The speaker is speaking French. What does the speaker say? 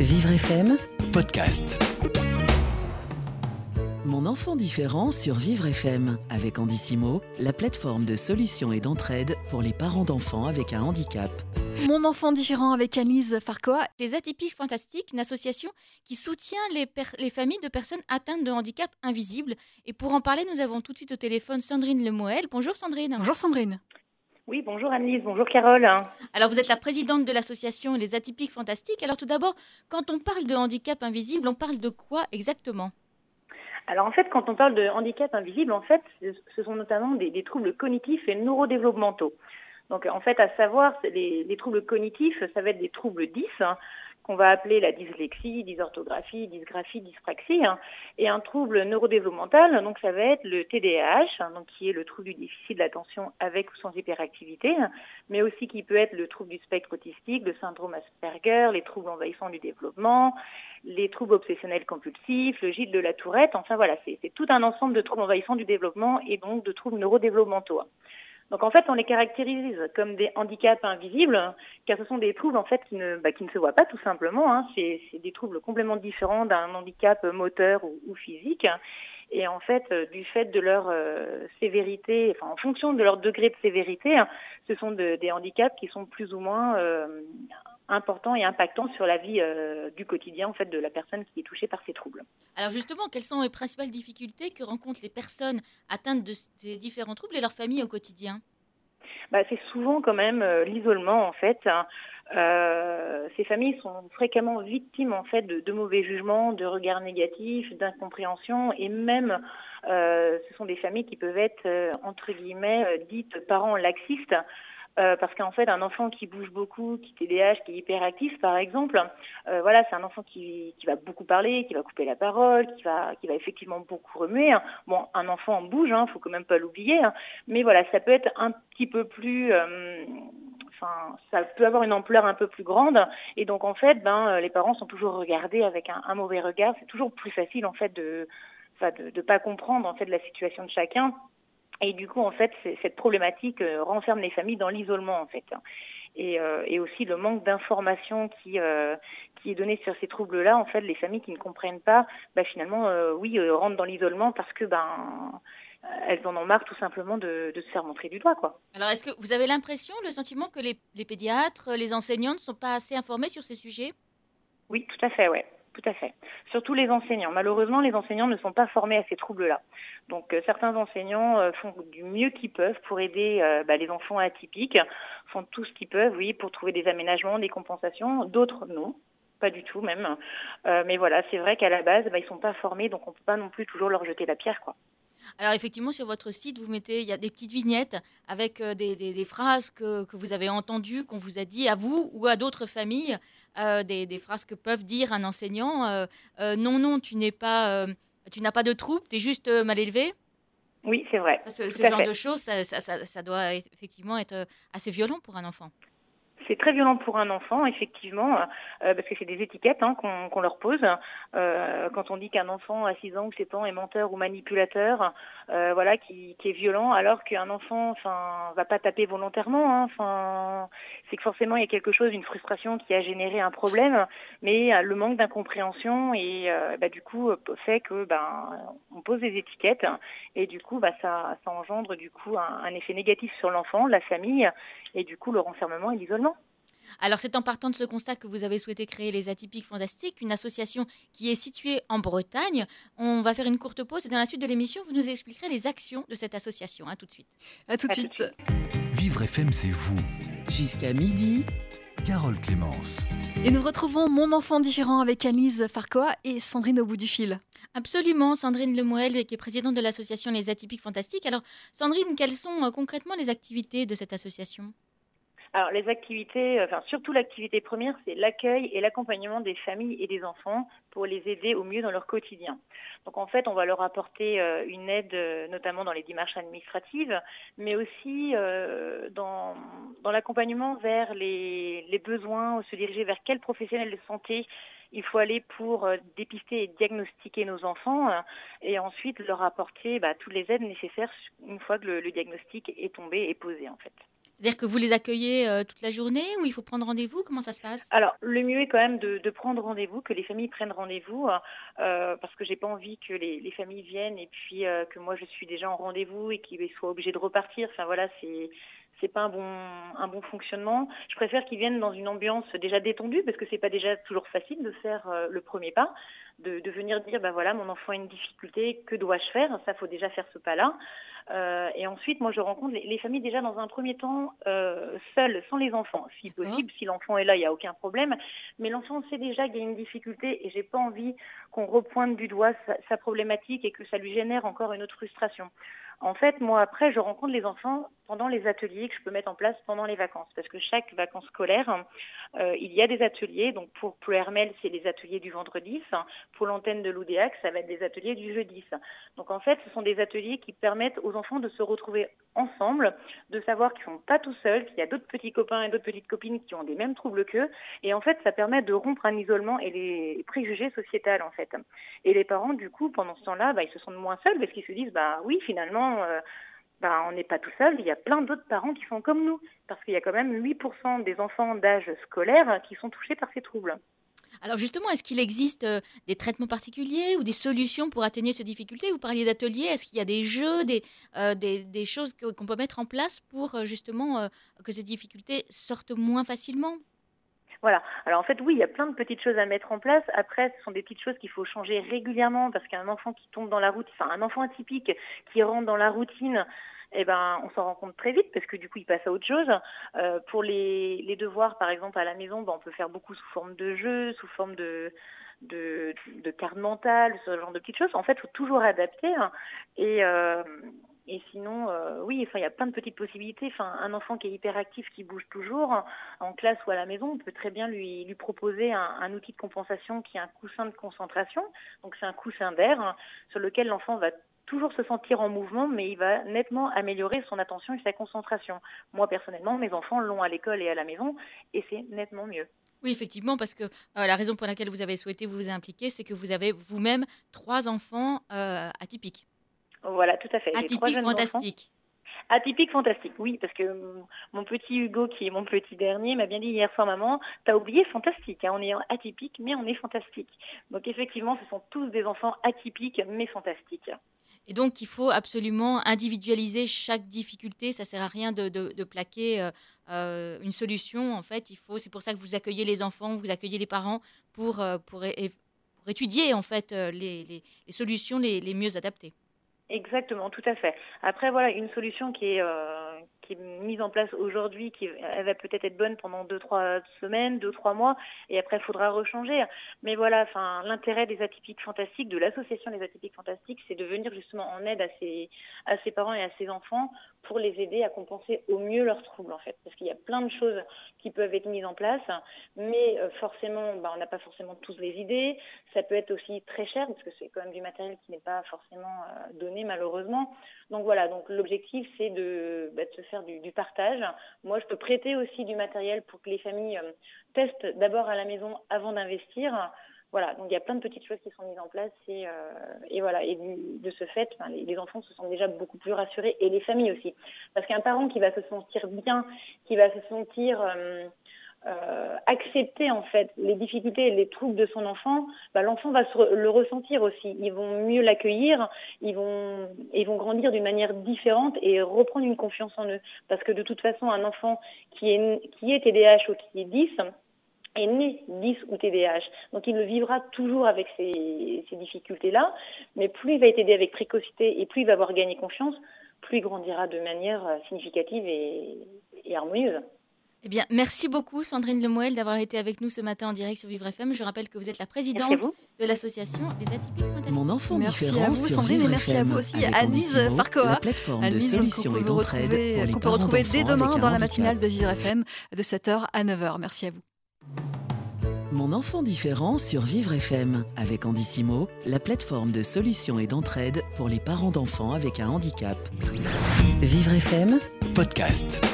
Vivre FM, podcast. mon enfant différent sur Vivre FM avec Andissimo, la plateforme de solutions et d'entraide pour les parents d'enfants avec un handicap. Mon enfant différent avec Annelise Farcoa. Les Atypiques Fantastiques, une association qui soutient les, familles de personnes atteintes de handicap invisible. Et pour en parler, nous avons tout de suite au téléphone Sandrine Lemoel. Bonjour Sandrine. Bonjour Sandrine. Oui, bonjour Annelise, bonjour Carole. Alors vous êtes la présidente de l'association Les Atypiques Fantastiques. Alors tout d'abord, quand on parle de handicap invisible, on parle de quoi exactement? Alors en fait, quand on parle de handicap invisible, en fait, ce sont notamment des, des troubles cognitifs et neurodéveloppementaux. Donc en fait, à savoir, les, les troubles cognitifs, ça va être des troubles 10, hein, qu'on va appeler la dyslexie, dysorthographie, dysgraphie, dyspraxie, hein, et un trouble neurodéveloppemental, donc ça va être le TDAH, hein, donc qui est le trouble du déficit de l'attention avec ou sans hyperactivité, hein, mais aussi qui peut être le trouble du spectre autistique, le syndrome Asperger, les troubles envahissants du développement, les troubles obsessionnels compulsifs, le gîte de la tourette, enfin voilà, c'est c'est tout un ensemble de troubles envahissants du développement et donc de troubles neurodéveloppementaux. Donc en fait, on les caractérise comme des handicaps invisibles, car ce sont des troubles en fait qui ne, bah, qui ne se voient pas tout simplement. Hein. C'est des troubles complètement différents d'un handicap moteur ou physique. Et en fait, euh, du fait de leur euh, sévérité, enfin en fonction de leur degré de sévérité, hein, ce sont de- des handicaps qui sont plus ou moins euh, importants et impactants sur la vie euh, du quotidien en fait de la personne qui est touchée par ces troubles. Alors justement, quelles sont les principales difficultés que rencontrent les personnes atteintes de ces différents troubles et leurs familles au quotidien? Bah, c'est souvent quand même euh, l'isolement en fait. hein. Euh, ces familles sont fréquemment victimes en fait de, mauvais jugements, de regards négatifs, d'incompréhension et même euh, ce sont des familles qui peuvent être euh, entre guillemets dites parents laxistes. euh, parce qu'en fait, un enfant qui bouge beaucoup, qui TDAH, qui est hyperactif, par exemple, euh, voilà, c'est un enfant qui, qui va beaucoup parler, qui va couper la parole, qui va, qui va effectivement beaucoup remuer. hein. Bon, un enfant bouge, hein, faut quand même pas l'oublier, hein. mais voilà, ça peut être un petit peu plus, euh, ça peut avoir une ampleur un peu plus grande, et donc en fait, ben, euh, les parents sont toujours regardés avec un, mauvais regard. C'est toujours plus facile en fait de, enfin, pas comprendre en fait la situation de chacun. Et du coup, en fait, cette problématique euh, renferme les familles dans l'isolement, en fait. Et, euh, aussi le manque d'informations qui, est donné sur ces troubles-là, en fait, les familles qui ne comprennent pas, bah, finalement, oui, rentrent dans l'isolement parce que, ben, elles en ont marre tout simplement de, de se faire montrer du doigt, quoi. Alors est-ce que vous avez l'impression, le sentiment que les, les pédiatres, les enseignants ne sont pas assez informés sur ces sujets? Oui, tout à fait, ouais. Tout à fait. Surtout les enseignants. Malheureusement, les enseignants ne sont pas formés à ces troubles-là. Donc, euh, certains enseignants euh, font du mieux qu'ils peuvent pour aider euh, bah, les enfants atypiques, font tout ce qu'ils peuvent, oui, pour trouver des aménagements, des compensations. D'autres, non. Pas du tout, même. Euh, mais voilà, c'est vrai qu'à la base, bah, ils sont pas formés, donc on peut pas non plus toujours leur jeter la pierre, quoi. Alors effectivement, sur votre site, vous mettez, il y a des petites vignettes avec euh, des, des- des phrases que, que vous avez entendues, qu'on vous a dit à vous ou à d'autres familles, euh, des, des phrases que peuvent dire un enseignant. euh, euh, non, non, tu n'es pas, tu n'as pas de trouble, tu es juste mal élevé. Oui, c'est vrai. Ça, ce genre fait. de choses, ça, ça- doit effectivement être assez violent pour un enfant. C'est très violent pour un enfant, effectivement, euh, parce que c'est des étiquettes hein, qu'on leur pose. Euh, quand on dit qu'un enfant à 6 ans ou 7 ans est menteur ou manipulateur, euh, voilà, qui, qui est violent, alors qu'un enfant, enfin, va pas taper volontairement. hein, Enfin, c'est que forcément il y a quelque chose, une frustration qui a généré un problème, mais euh, le manque d'incompréhension et euh, bah, du coup euh, fait que ben on pose des étiquettes et du coup bah ça, ça engendre du coup un effet négatif sur l'enfant, la famille et du coup le renfermement et l'isolement. Alors c'est en partant de ce constat que vous avez souhaité créer les Atypiques Fantastiques, une association qui est située en Bretagne. On va faire une courte pause et dans la suite de l'émission, vous nous expliquerez les actions de cette association. À tout de suite. À tout de À tout de suite. Vivre FM, c'est vous. Jusqu'à midi, Carole Clémence. Et nous retrouvons Mon enfant différent avec Annelise Farcoa et Sandrine au bout du fil. Absolument, Sandrine Lemoel, qui est présidente de l'association Les Atypiques Fantastiques. Alors, Sandrine, quelles sont euh, concrètement les activités de cette association? Alors les activités, euh, enfin surtout l'activité première, c'est l'accueil et l'accompagnement des familles et des enfants pour les aider au mieux dans leur quotidien. Donc en fait, on va leur apporter euh, une aide, euh, notamment dans les démarches administratives, mais aussi dans, l'accompagnement vers les, besoins, se diriger vers quel professionnel de santé il faut aller pour dépister et diagnostiquer nos enfants et ensuite leur apporter bah, toutes les aides nécessaires une fois que le, le diagnostic est tombé et posé en fait. C'est-à-dire que vous les accueillez euh, toute la journée ou il faut prendre rendez-vous? Comment ça se passe? Alors, le mieux est quand même de, de prendre rendez-vous, que les familles prennent rendez-vous, euh, parce que j'ai pas envie que les, les, familles viennent et puis euh, que moi je suis déjà en rendez-vous et qu'ils soient obligés de repartir. Enfin voilà, c'est c'est pas un bon un bon fonctionnement. Je préfère qu'ils viennent dans une ambiance déjà détendue parce que c'est pas déjà toujours facile de faire euh, le premier pas, de, de venir dire ben voilà mon enfant a une difficulté, que dois-je faire? Ça faut déjà faire ce pas-là. Euh, et ensuite, moi, je rencontre les, les, familles déjà dans un premier temps euh, seules, sans les enfants, si possible. Si l'enfant est là, il n'y a aucun problème. Mais l'enfant sait déjà qu'il y a une difficulté et j'ai pas envie qu'on repointe du doigt sa, sa problématique et que ça lui génère encore une autre frustration. En fait, moi, après, je rencontre les enfants pendant les ateliers que je peux mettre en place pendant les vacances. Parce que chaque vacances scolaires, euh, il y a des ateliers. Donc, pour, Hermel, c'est les ateliers du vendredi. Pour l'antenne de l'Oudéac, ça va être des ateliers du jeudi. Donc, en fait, ce sont des ateliers qui permettent aux enfants de se retrouver ensemble, de savoir qu'ils sont pas tout seuls, qu'il y a d'autres petits copains et d'autres petites copines qui ont des mêmes troubles qu'eux. Et en fait, ça permet de rompre un isolement et les préjugés sociétals, en fait. Et les parents, du coup, pendant ce temps-là, bah, ils se sentent moins seuls parce qu'ils se disent, bah oui, finalement, euh, bah, on n'est pas tout seul, il y a plein d'autres parents qui sont comme nous, parce qu'il y a quand même 8% des enfants d'âge scolaire qui sont touchés par ces troubles. Alors justement, est-ce qu'il existe euh, des traitements particuliers ou des solutions pour atténuer ces difficultés Vous parliez d'ateliers, est-ce qu'il y a des jeux, des, euh, choses qu'on peut mettre en place pour justement que ces difficultés sortent moins facilement? Voilà. Alors en fait, oui, il y a plein de petites choses à mettre en place. Après, ce sont des petites choses qu'il faut changer régulièrement parce qu'un enfant qui tombe dans la routine, enfin un enfant atypique qui rentre dans la routine, eh ben, on s'en rend compte très vite parce que du coup, il passe à autre chose. Euh, pour les, les devoirs, par exemple, à la maison, ben, on peut faire beaucoup sous forme de jeu, sous forme de de, de carte mentale, ce genre de petites choses. En fait, il faut toujours adapter. Hein. Et, euh, et sinon, euh, oui, enfin, il y a plein de petites possibilités. Enfin, un enfant qui est hyperactif, qui bouge toujours, en classe ou à la maison, on peut très bien lui, proposer un, un outil de compensation qui est un coussin de concentration. Donc, c'est un coussin d'air hein, sur lequel l'enfant va toujours se sentir en mouvement, mais il va nettement améliorer son attention et sa concentration. Moi, personnellement, mes enfants l'ont à l'école et à la maison, et c'est nettement mieux. Oui, effectivement, parce que euh, la raison pour laquelle vous avez souhaité vous impliquer, c'est que vous avez vous-même trois enfants euh, atypiques. Voilà, tout à fait. Atypiques, fantastiques. Atypique, fantastique, oui, parce que mon petit Hugo, qui est mon petit dernier, m'a bien dit hier soir, maman, t'as oublié fantastique, hein, on est atypique, mais on est fantastique. Donc effectivement, ce sont tous des enfants atypiques, mais fantastiques. Et donc, il faut absolument individualiser chaque difficulté. Ça sert à rien de, de, de plaquer euh, euh, une solution. En fait, il faut. C'est pour ça que vous accueillez les enfants, vous accueillez les parents pour euh, pour, pour, étudier en fait les, les, les solutions les, les, mieux adaptées. Exactement, tout à fait. Après, voilà, une solution qui est euh, qui est mise en place aujourd'hui, qui elle va peut-être être bonne pendant deux trois semaines, deux trois mois, et après il faudra rechanger. Mais voilà, enfin l'intérêt des atypiques fantastiques, de l'association des atypiques fantastiques, c'est de venir justement en aide à ces à ses parents et à ses enfants pour les aider à compenser au mieux leurs troubles en fait, parce qu'il y a plein de choses qui peuvent être mises en place, mais euh, forcément, bah, on n'a pas forcément tous les idées. Ça peut être aussi très cher parce que c'est quand même du matériel qui n'est pas forcément euh, donné malheureusement. Donc voilà, donc l'objectif c'est de, bah, de se faire du, partage. Moi, je peux prêter aussi du matériel pour que les familles euh, testent d'abord à la maison avant d'investir. Voilà, donc il y a plein de petites choses qui sont mises en place et, euh, voilà, et de ce fait, ben, les, les, enfants se sentent déjà beaucoup plus rassurés et les familles aussi, parce qu'un parent qui va se sentir bien, qui va se sentir euh, euh, accepter en fait les difficultés et les troubles de son enfant, bah, l'enfant va le ressentir aussi. Ils vont mieux l'accueillir, ils vont ils vont grandir d'une manière différente et reprendre une confiance en eux. Parce que de toute façon, un enfant qui est qui est TDAH ou qui est 10 est né 10 ou TDAH. Donc il le vivra toujours avec ces, ces difficultés-là, mais plus il va être aidé avec précocité et plus il va avoir gagné confiance, plus il grandira de manière significative et, et harmonieuse. Eh bien, merci beaucoup Sandrine Lemoel d'avoir été avec nous ce matin en direct sur Vivre FM. Je rappelle que vous êtes la présidente de l'association Les Atypiques Fantastiques. Mon enfant merci différent à vous sur Sandrine Vivre et merci FM, à vous aussi avec Alice Andissimo, Farcoa. la plateforme de Alice, solutions qu'on et peut d'entraide retrouver- pour les qu'on peut parents retrouver d'enfants dès demain avec un dans la handicap. matinale de Vivre FM de 7h à 9h. Merci à vous. Mon enfant différent sur Vivre FM avec Andissimo, la plateforme de solutions et d'entraide pour les parents d'enfants avec un handicap. Vivre FM, Podcast.